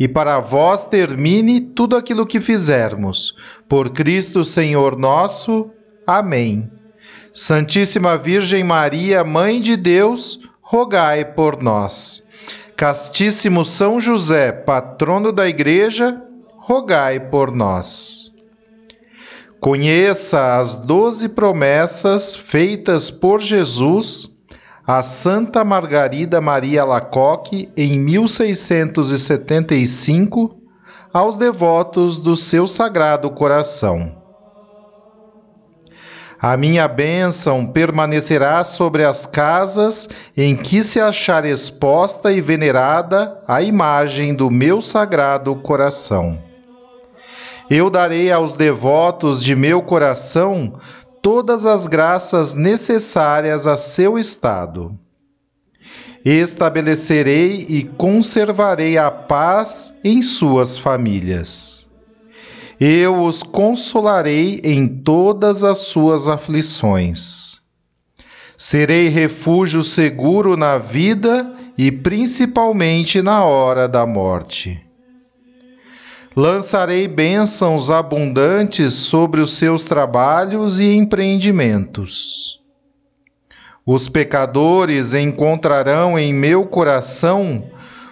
e para vós termine tudo aquilo que fizermos. Por Cristo Senhor nosso. Amém. Santíssima Virgem Maria, Mãe de Deus, rogai por nós. Castíssimo São José, patrono da Igreja, rogai por nós. Conheça as doze promessas feitas por Jesus a Santa Margarida Maria Lacoque em 1675 aos devotos do seu Sagrado Coração. A minha bênção permanecerá sobre as casas em que se achar exposta e venerada a imagem do meu Sagrado Coração. Eu darei aos devotos de meu coração todas as graças necessárias a seu estado. Estabelecerei e conservarei a paz em suas famílias. Eu os consolarei em todas as suas aflições. Serei refúgio seguro na vida e principalmente na hora da morte lançarei bênçãos abundantes sobre os seus trabalhos e empreendimentos. Os pecadores encontrarão em meu coração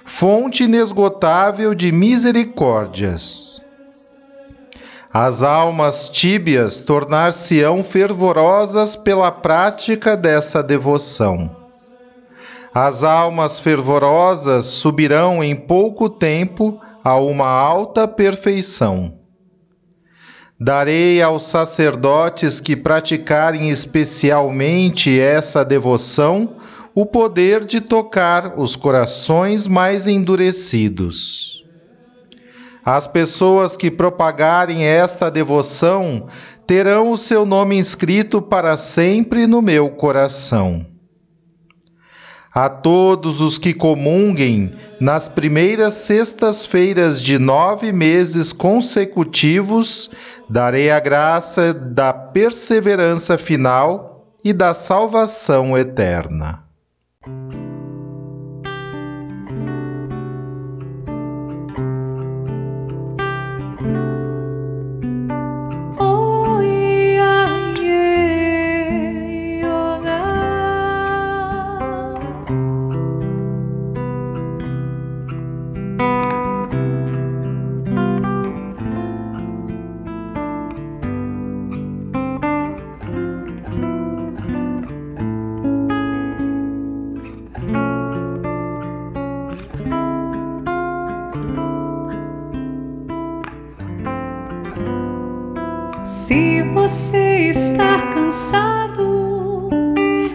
fonte inesgotável de misericórdias. As almas tíbias tornar-se-ão fervorosas pela prática dessa devoção. As almas fervorosas subirão em pouco tempo a uma alta perfeição. Darei aos sacerdotes que praticarem especialmente essa devoção o poder de tocar os corações mais endurecidos. As pessoas que propagarem esta devoção terão o seu nome inscrito para sempre no meu coração. A todos os que comunguem nas primeiras sextas-feiras de nove meses consecutivos, darei a graça da perseverança final e da salvação eterna.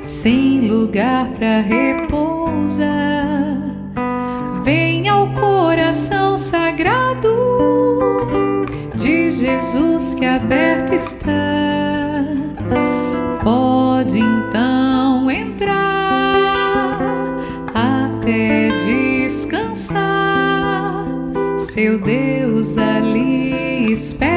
Sem lugar para repousar, venha ao coração sagrado de Jesus que aberto está. Pode então entrar até descansar. Seu Deus ali espera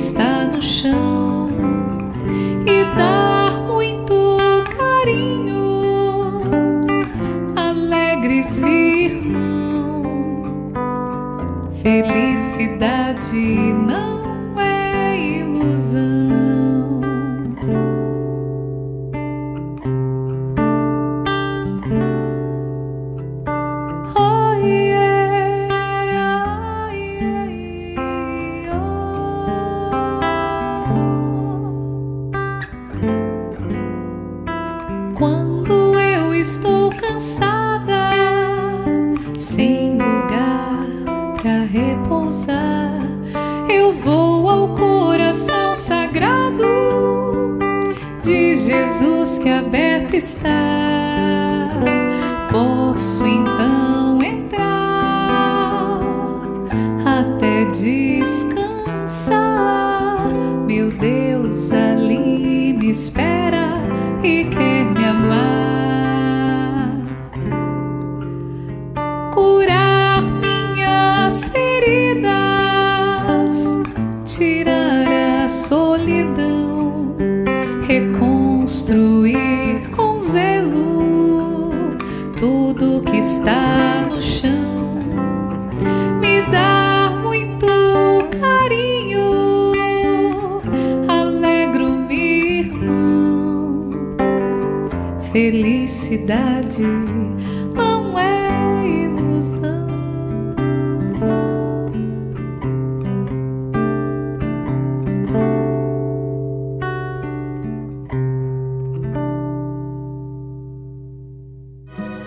está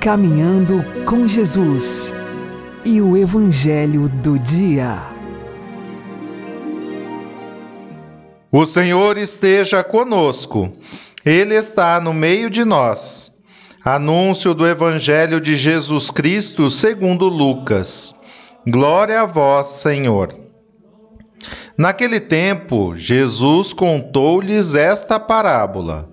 Caminhando com Jesus e o Evangelho do Dia. O Senhor esteja conosco, Ele está no meio de nós. Anúncio do Evangelho de Jesus Cristo segundo Lucas. Glória a vós, Senhor. Naquele tempo, Jesus contou-lhes esta parábola.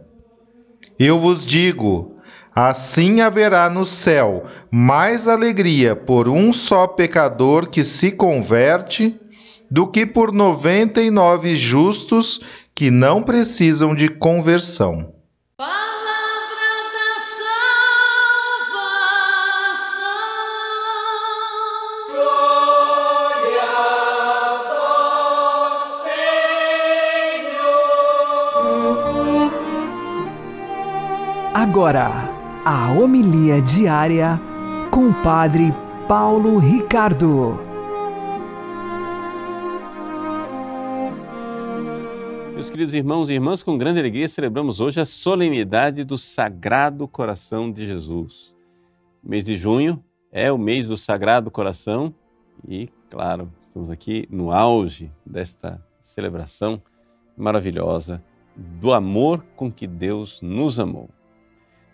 Eu vos digo: assim haverá no céu mais alegria por um só pecador que se converte do que por noventa e nove justos que não precisam de conversão. Agora, a homilia diária com o Padre Paulo Ricardo. Meus queridos irmãos e irmãs, com grande alegria celebramos hoje a solenidade do Sagrado Coração de Jesus. O mês de junho é o mês do Sagrado Coração e, claro, estamos aqui no auge desta celebração maravilhosa do amor com que Deus nos amou.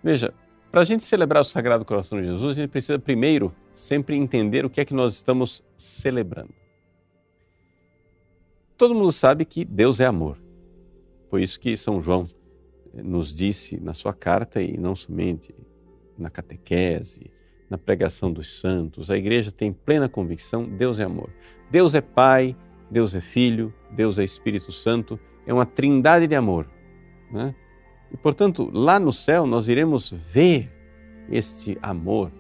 Veja, para a gente celebrar o Sagrado Coração de Jesus, a gente precisa primeiro sempre entender o que é que nós estamos celebrando. Todo mundo sabe que Deus é amor. Foi isso que São João nos disse na sua carta e não somente na catequese, na pregação dos santos. A igreja tem plena convicção: Deus é amor. Deus é Pai, Deus é Filho, Deus é Espírito Santo. É uma trindade de amor. Né? E, portanto, lá no céu nós iremos ver este amor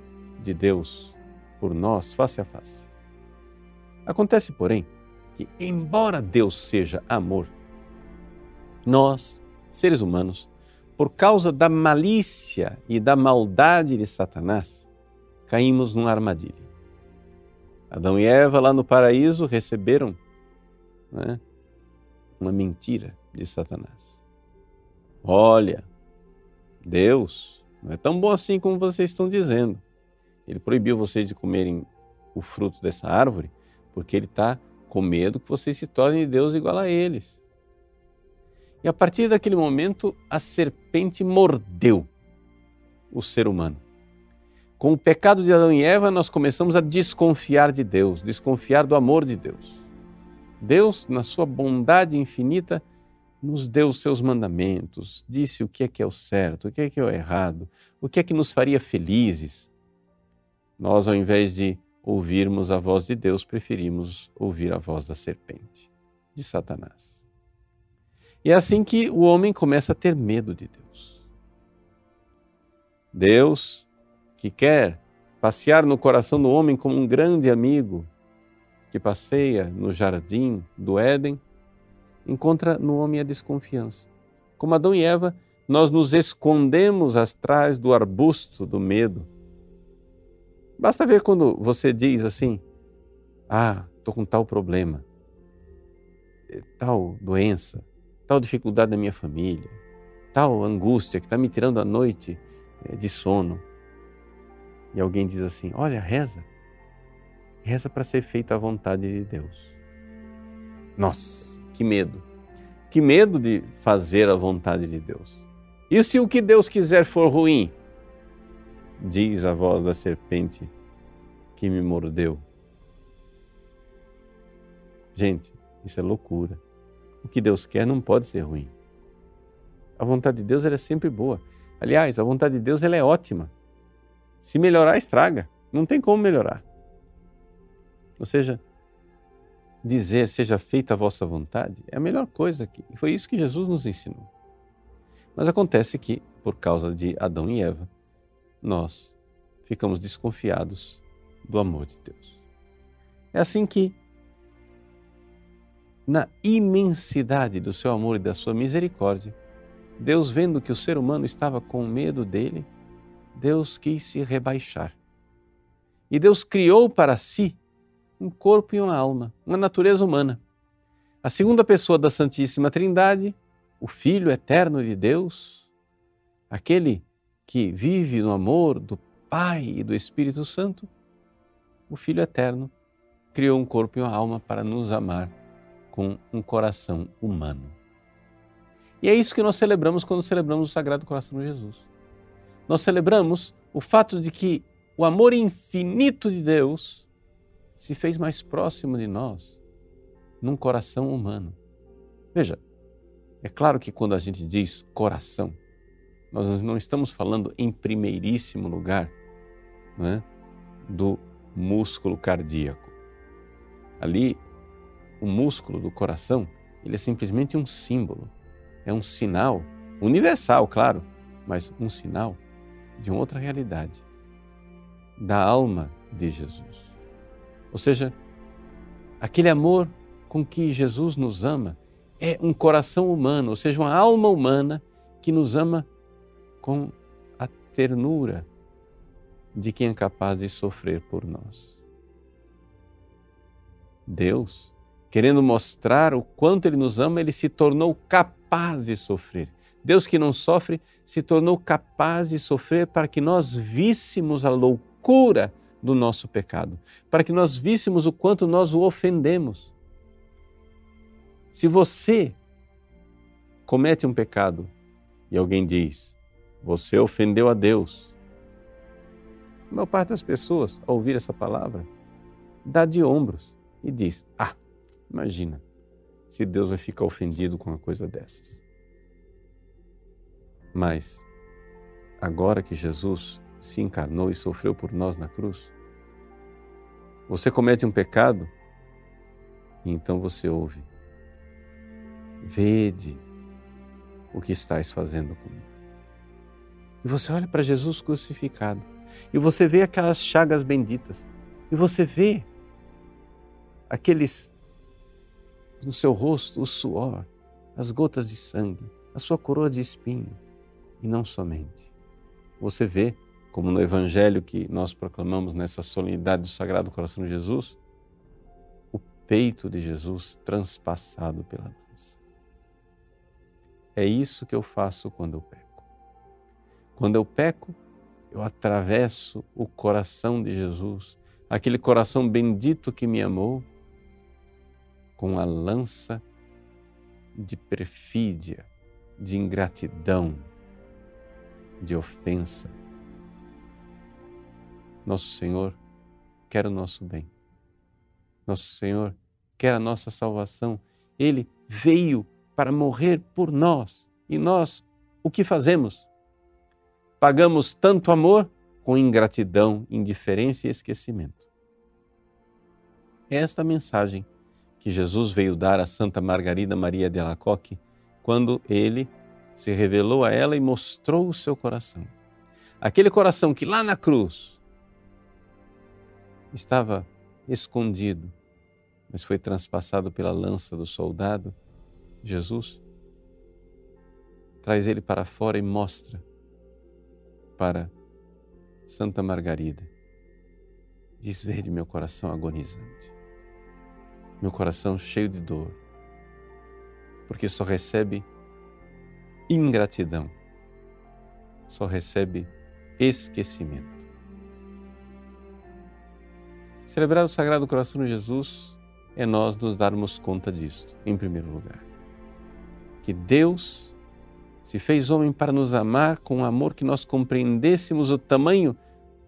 de Deus por nós face a face. Acontece, porém, que, embora Deus seja amor, nós, seres humanos, por causa da malícia e da maldade de Satanás, caímos numa armadilha. Adão e Eva, lá no paraíso, receberam né, uma mentira de Satanás. Olha, Deus não é tão bom assim como vocês estão dizendo. Ele proibiu vocês de comerem o fruto dessa árvore porque ele está com medo que vocês se tornem Deus igual a eles. E a partir daquele momento, a serpente mordeu o ser humano. Com o pecado de Adão e Eva, nós começamos a desconfiar de Deus, desconfiar do amor de Deus. Deus, na sua bondade infinita, nos deu os seus mandamentos, disse o que é que é o certo, o que é que é o errado, o que é que nos faria felizes. Nós, ao invés de ouvirmos a voz de Deus, preferimos ouvir a voz da serpente, de Satanás. E é assim que o homem começa a ter medo de Deus. Deus, que quer passear no coração do homem como um grande amigo que passeia no jardim do Éden, encontra no homem a desconfiança. Como Adão e Eva, nós nos escondemos atrás do arbusto do medo. Basta ver quando você diz assim: Ah, estou com tal problema, tal doença, tal dificuldade da minha família, tal angústia que está me tirando a noite eh, de sono. E alguém diz assim: Olha, reza. Reza para ser feita a vontade de Deus. Nossa, que medo. Que medo de fazer a vontade de Deus. E se o que Deus quiser for ruim? Diz a voz da serpente que me mordeu. Gente, isso é loucura. O que Deus quer não pode ser ruim. A vontade de Deus é sempre boa. Aliás, a vontade de Deus ela é ótima. Se melhorar, estraga. Não tem como melhorar. Ou seja, dizer seja feita a vossa vontade é a melhor coisa aqui. Foi isso que Jesus nos ensinou. Mas acontece que, por causa de Adão e Eva, nós ficamos desconfiados do amor de Deus. É assim que, na imensidade do seu amor e da sua misericórdia, Deus, vendo que o ser humano estava com medo dele, Deus quis se rebaixar. E Deus criou para si um corpo e uma alma, uma natureza humana. A segunda pessoa da Santíssima Trindade, o Filho eterno de Deus, aquele que vive no amor do Pai e do Espírito Santo, o Filho eterno criou um corpo e uma alma para nos amar com um coração humano. E é isso que nós celebramos quando celebramos o Sagrado Coração de Jesus. Nós celebramos o fato de que o amor infinito de Deus se fez mais próximo de nós num coração humano. Veja, é claro que quando a gente diz coração, nós não estamos falando em primeiríssimo lugar é, do músculo cardíaco. Ali, o músculo do coração, ele é simplesmente um símbolo, é um sinal universal, claro, mas um sinal de uma outra realidade, da alma de Jesus. Ou seja, aquele amor com que Jesus nos ama é um coração humano, ou seja, uma alma humana que nos ama com a ternura de quem é capaz de sofrer por nós. Deus, querendo mostrar o quanto Ele nos ama, Ele se tornou capaz de sofrer. Deus que não sofre se tornou capaz de sofrer para que nós víssemos a loucura do nosso pecado, para que nós víssemos o quanto nós o ofendemos. Se você comete um pecado e alguém diz, você ofendeu a Deus, a maior parte das pessoas, ao ouvir essa palavra, dá de ombros e diz: Ah, imagina se Deus vai ficar ofendido com uma coisa dessas. Mas, agora que Jesus se encarnou e sofreu por nós na cruz. Você comete um pecado? E então você ouve: Vede o que estás fazendo comigo. E você olha para Jesus crucificado. E você vê aquelas chagas benditas. E você vê aqueles no seu rosto o suor, as gotas de sangue, a sua coroa de espinho. E não somente. Você vê como no Evangelho que nós proclamamos nessa solenidade do Sagrado Coração de Jesus, o peito de Jesus transpassado pela lança. É isso que eu faço quando eu peco. Quando eu peco, eu atravesso o coração de Jesus, aquele coração bendito que me amou, com a lança de perfídia, de ingratidão, de ofensa Nosso Senhor quer o nosso bem. Nosso Senhor quer a nossa salvação. Ele veio para morrer por nós. E nós, o que fazemos? Pagamos tanto amor com ingratidão, indiferença e esquecimento. É esta mensagem que Jesus veio dar a Santa Margarida Maria de Alacoque quando ele se revelou a ela e mostrou o seu coração. Aquele coração que lá na cruz estava escondido, mas foi transpassado pela lança do soldado, Jesus traz ele para fora e mostra para Santa Margarida. Diz: Vede meu coração agonizante, meu coração cheio de dor, porque só recebe ingratidão, só recebe esquecimento. Celebrar o Sagrado Coração de Jesus é nós nos darmos conta disto, em primeiro lugar. Que Deus se fez homem para nos amar com um amor que nós compreendêssemos o tamanho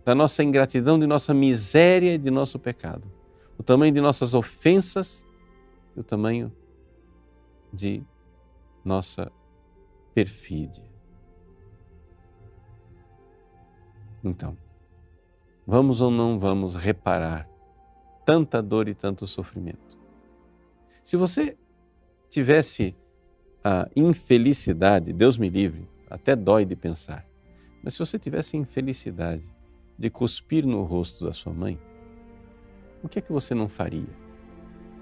da nossa ingratidão, de nossa miséria e de nosso pecado, o tamanho de nossas ofensas e o tamanho de nossa perfídia. Então, vamos ou não vamos reparar tanta dor e tanto sofrimento? Se você tivesse a infelicidade, Deus me livre, até dói de pensar, mas se você tivesse infelicidade de cuspir no rosto da sua mãe, o que é que você não faria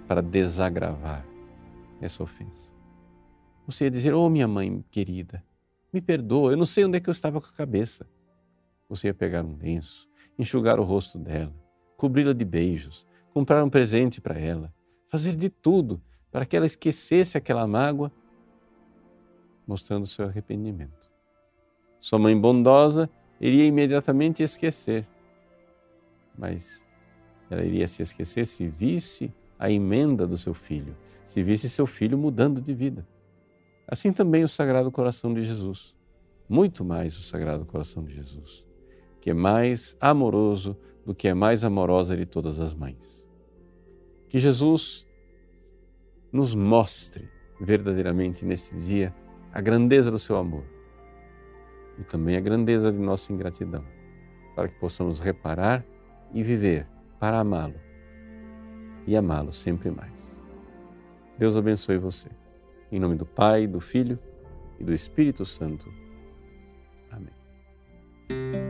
para desagravar essa ofensa? Você ia dizer: Oh, minha mãe querida, me perdoa, eu não sei onde é que eu estava com a cabeça. Você ia pegar um lenço, enxugar o rosto dela, cobri-la de beijos, comprar um presente para ela, fazer de tudo para que ela esquecesse aquela mágoa, mostrando seu arrependimento. Sua mãe bondosa iria imediatamente esquecer, mas ela iria se esquecer se visse a emenda do seu filho, se visse seu filho mudando de vida. Assim também o Sagrado Coração de Jesus, muito mais o Sagrado Coração de Jesus que é mais amoroso do que é mais amorosa de todas as mães. Que Jesus nos mostre verdadeiramente nesse dia a grandeza do seu amor e também a grandeza de nossa ingratidão, para que possamos reparar e viver para amá-lo e amá-lo sempre mais. Deus abençoe você. Em nome do Pai, do Filho e do Espírito Santo. Amém.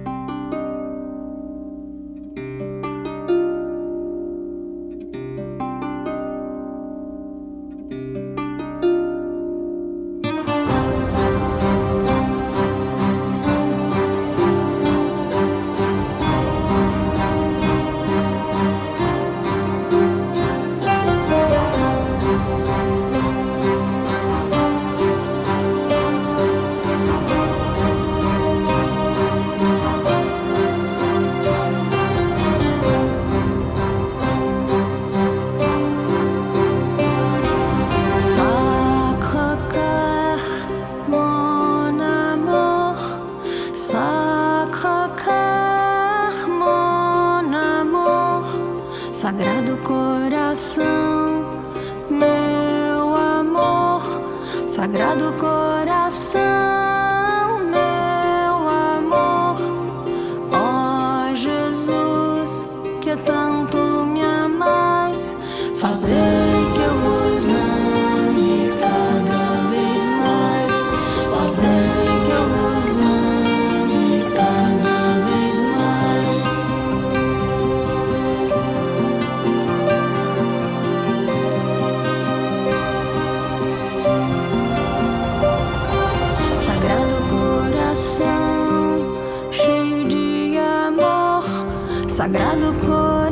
Sagrado coração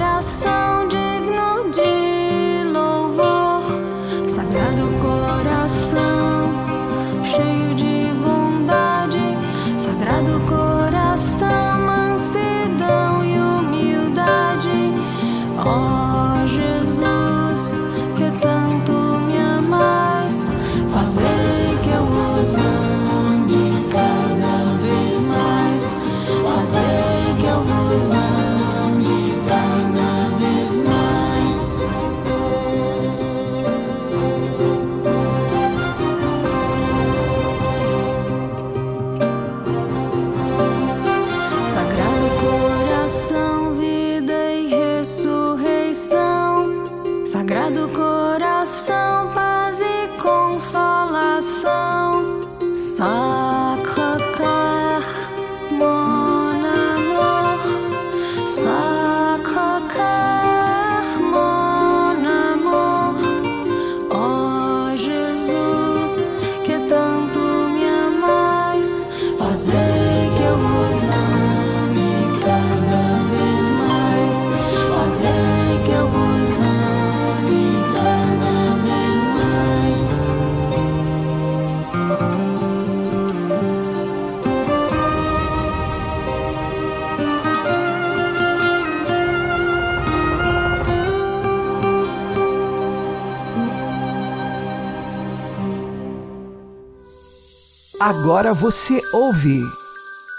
Agora você ouve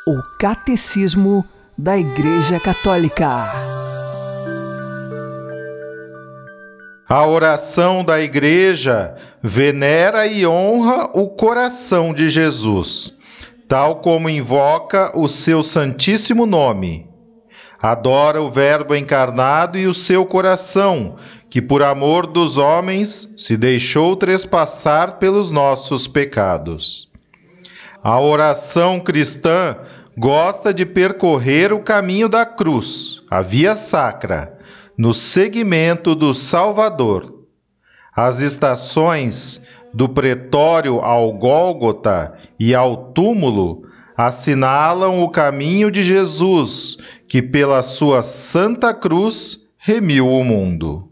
o Catecismo da Igreja Católica. A oração da igreja venera e honra o coração de Jesus, tal como invoca o seu santíssimo nome. Adora o Verbo encarnado e o seu coração, que por amor dos homens se deixou trespassar pelos nossos pecados. A oração cristã gosta de percorrer o caminho da cruz, a via sacra, no seguimento do Salvador. As estações do pretório ao Gólgota e ao túmulo assinalam o caminho de Jesus, que pela sua santa cruz remiu o mundo.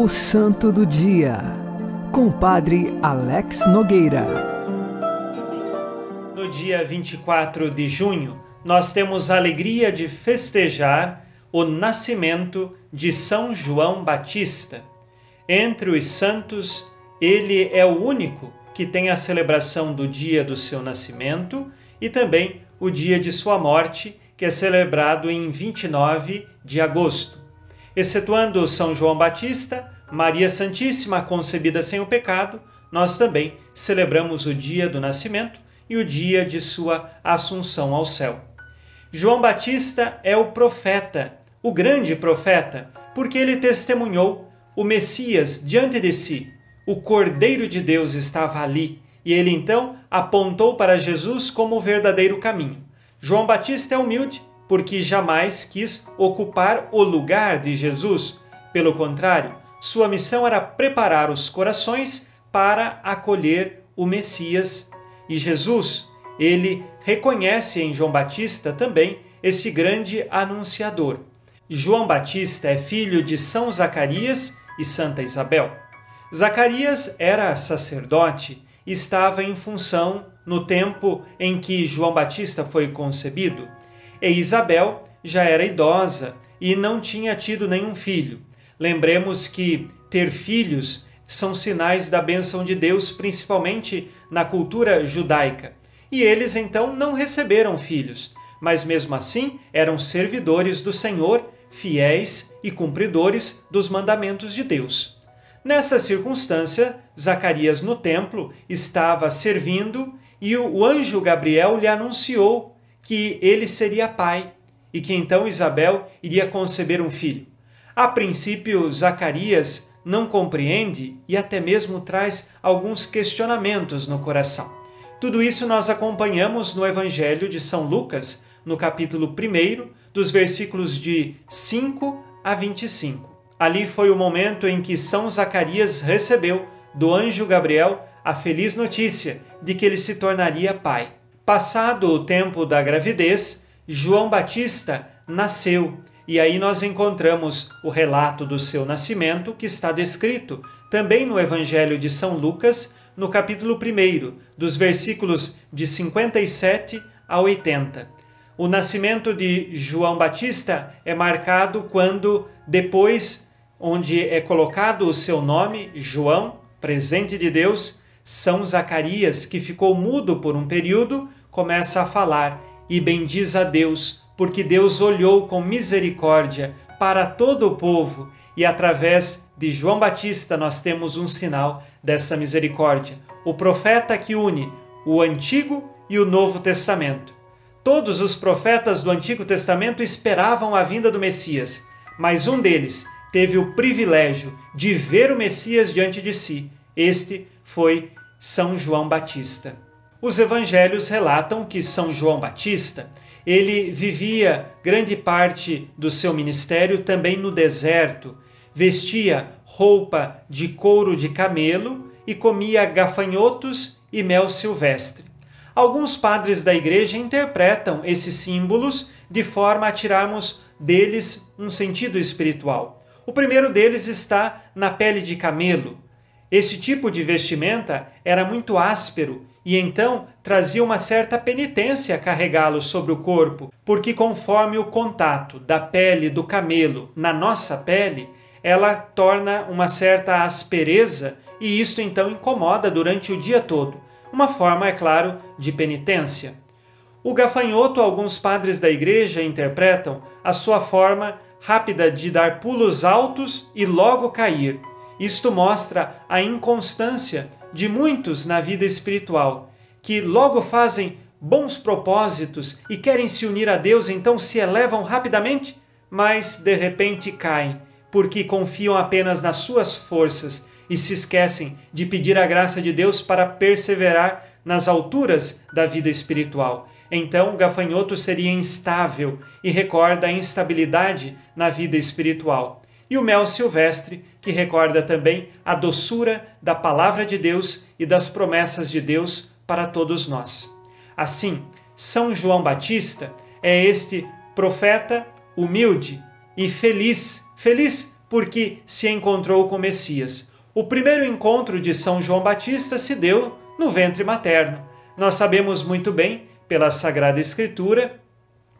O Santo do Dia, com o Padre Alex Nogueira. No dia 24 de junho, nós temos a alegria de festejar o nascimento de São João Batista. Entre os santos, ele é o único que tem a celebração do dia do seu nascimento e também o dia de sua morte, que é celebrado em 29 de agosto. Excetuando São João Batista, Maria Santíssima concebida sem o pecado, nós também celebramos o dia do nascimento e o dia de sua assunção ao céu. João Batista é o profeta, o grande profeta, porque ele testemunhou o Messias diante de si. O Cordeiro de Deus estava ali e ele então apontou para Jesus como o verdadeiro caminho. João Batista é humilde porque jamais quis ocupar o lugar de Jesus. Pelo contrário, sua missão era preparar os corações para acolher o Messias. E Jesus, ele reconhece em João Batista também esse grande anunciador. João Batista é filho de São Zacarias e Santa Isabel. Zacarias era sacerdote e estava em função no tempo em que João Batista foi concebido. E Isabel já era idosa e não tinha tido nenhum filho. Lembremos que ter filhos são sinais da bênção de Deus, principalmente na cultura judaica. E eles então não receberam filhos, mas mesmo assim eram servidores do Senhor, fiéis e cumpridores dos mandamentos de Deus. Nessa circunstância, Zacarias no templo estava servindo e o anjo Gabriel lhe anunciou que ele seria pai e que então Isabel iria conceber um filho. A princípio, Zacarias não compreende e até mesmo traz alguns questionamentos no coração. Tudo isso nós acompanhamos no Evangelho de São Lucas, no capítulo 1, dos versículos de 5 a 25. Ali foi o momento em que São Zacarias recebeu do anjo Gabriel a feliz notícia de que ele se tornaria pai. Passado o tempo da gravidez, João Batista nasceu e aí nós encontramos o relato do seu nascimento que está descrito também no Evangelho de São Lucas, no capítulo 1, dos versículos de 57 a 80. O nascimento de João Batista é marcado quando, depois, onde é colocado o seu nome, João, presente de Deus, São Zacarias, que ficou mudo por um período, começa a falar e bendiz a Deus, porque Deus olhou com misericórdia para todo o povo e através de João Batista nós temos um sinal dessa misericórdia. O profeta que une o Antigo e o Novo Testamento. Todos os profetas do Antigo Testamento esperavam a vinda do Messias, mas um deles teve o privilégio de ver o Messias diante de si. Este foi São João Batista. Os evangelhos relatam que São João Batista ele vivia grande parte do seu ministério também no deserto, vestia roupa de couro de camelo e comia gafanhotos e mel silvestre. Alguns padres da igreja interpretam esses símbolos de forma a tirarmos deles um sentido espiritual. O primeiro deles está na pele de camelo. Esse tipo de vestimenta era muito áspero e então trazia uma certa penitência carregá-lo sobre o corpo, porque conforme o contato da pele do camelo na nossa pele, ela torna uma certa aspereza e isto então incomoda durante o dia todo. Uma forma, é claro, de penitência. O gafanhoto, alguns padres da igreja interpretam a sua forma rápida de dar pulos altos e logo cair. Isto mostra a inconstância de muitos na vida espiritual, que logo fazem bons propósitos e querem se unir a Deus, então se elevam rapidamente, mas de repente caem, porque confiam apenas nas suas forças e se esquecem de pedir a graça de Deus para perseverar nas alturas da vida espiritual. Então, o gafanhoto seria instável e recorda a instabilidade na vida espiritual. E o mel silvestre que recorda também a doçura da palavra de Deus e das promessas de Deus para todos nós. Assim, São João Batista é este profeta humilde e feliz, feliz porque se encontrou com Messias. O primeiro encontro de São João Batista se deu no ventre materno. Nós sabemos muito bem, pela Sagrada Escritura,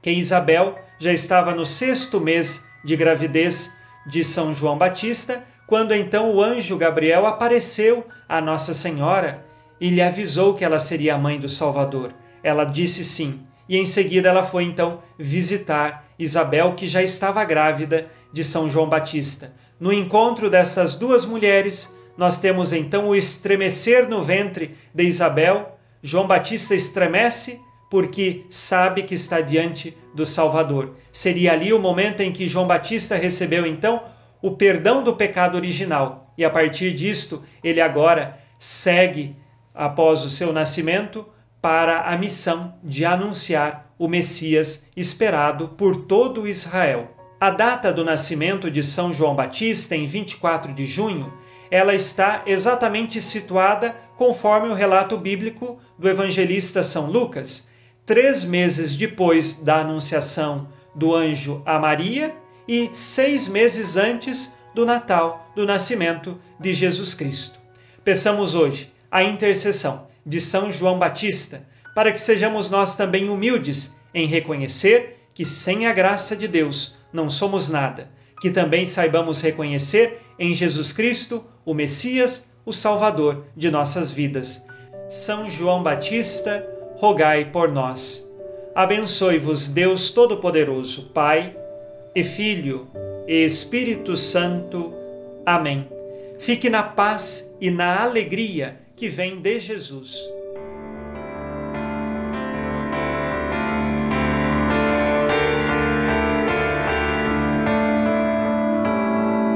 que Isabel já estava no sexto mês de gravidez de São João Batista, quando então o anjo Gabriel apareceu a Nossa Senhora e lhe avisou que ela seria a mãe do Salvador. Ela disse sim, e em seguida ela foi então visitar Isabel, que já estava grávida de São João Batista. No encontro dessas duas mulheres, nós temos então o estremecer no ventre de Isabel. João Batista estremece porque sabe que está diante do Salvador. Seria ali o momento em que João Batista recebeu então o perdão do pecado original. E a partir disto, ele agora segue após o seu nascimento para a missão de anunciar o Messias esperado por todo Israel. A data do nascimento de São João Batista, em 24 de junho, ela está exatamente situada conforme o relato bíblico do evangelista São Lucas, três meses depois da anunciação do anjo a Maria e seis meses antes do Natal, do nascimento de Jesus Cristo. Peçamos hoje a intercessão de São João Batista, para que sejamos nós também humildes em reconhecer que sem a graça de Deus não somos nada, que também saibamos reconhecer em Jesus Cristo o Messias, o Salvador de nossas vidas. São João Batista, rogai por nós. Abençoe-vos Deus Todo-Poderoso, Pai e Filho e Espírito Santo. Amém. Fique na paz e na alegria que vem de Jesus.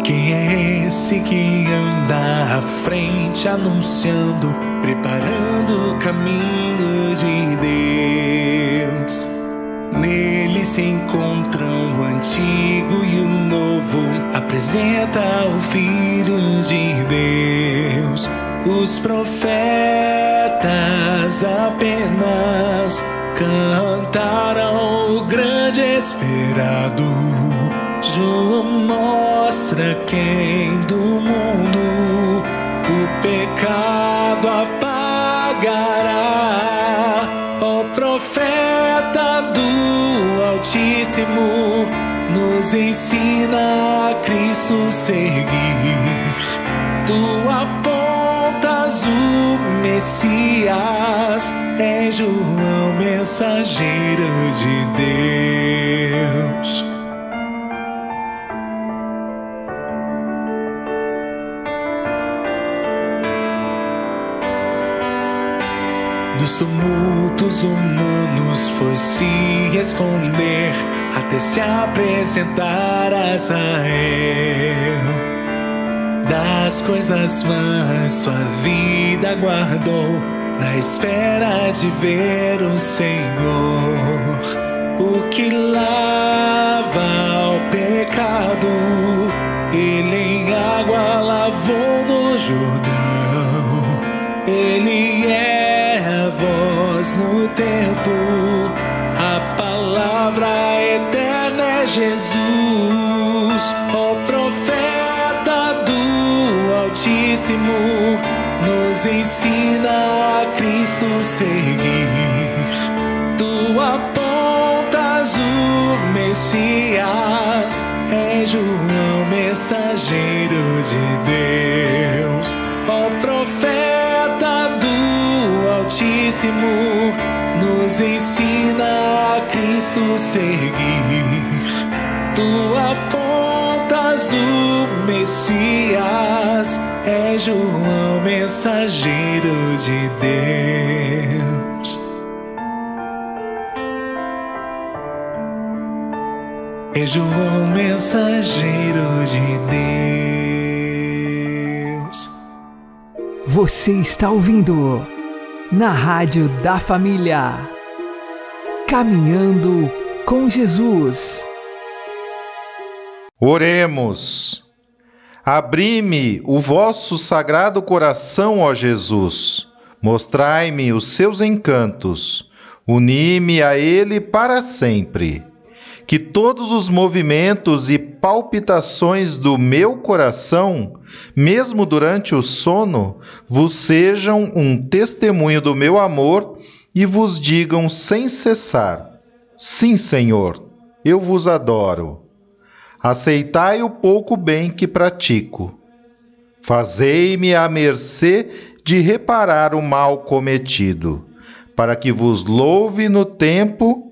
Quem é esse que anda à frente, anunciando, preparando o caminho de Deus? Nele se encontram o antigo e o novo, apresenta o Filho de Deus. Os profetas apenas cantaram o grande esperado. João mostra quem do mundo o pecado Altíssimo, nos ensina a Cristo seguir. Tu apontas o Messias, é João, mensageiro de Deus. Dos tumultos humanos foi se esconder até se apresentar a Israel. Das coisas vãs sua vida guardou na espera de ver o Senhor, o que lava o pecado. Ele em água lavou no Jordão. Ele é voz no tempo, a palavra eterna é Jesus, ó profeta do Altíssimo, nos ensina a Cristo seguir. Tu apontas o Messias, é João, mensageiro de Deus, ó profeta Altíssimo, nos ensina a Cristo seguir. Tu apontas o Messias, é João, mensageiro de Deus. É João, mensageiro de Deus. Você está ouvindo na Rádio da Família. Caminhando com Jesus. Oremos. Abri-me o vosso sagrado coração, ó Jesus. Mostrai-me os seus encantos. Uni-me a ele para sempre que todos os movimentos e palpitações do meu coração, mesmo durante o sono, vos sejam um testemunho do meu amor e vos digam sem cessar: Sim, Senhor, eu vos adoro. Aceitai o pouco bem que pratico. Fazei-me à mercê de reparar o mal cometido, para que vos louve no tempo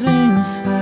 presence.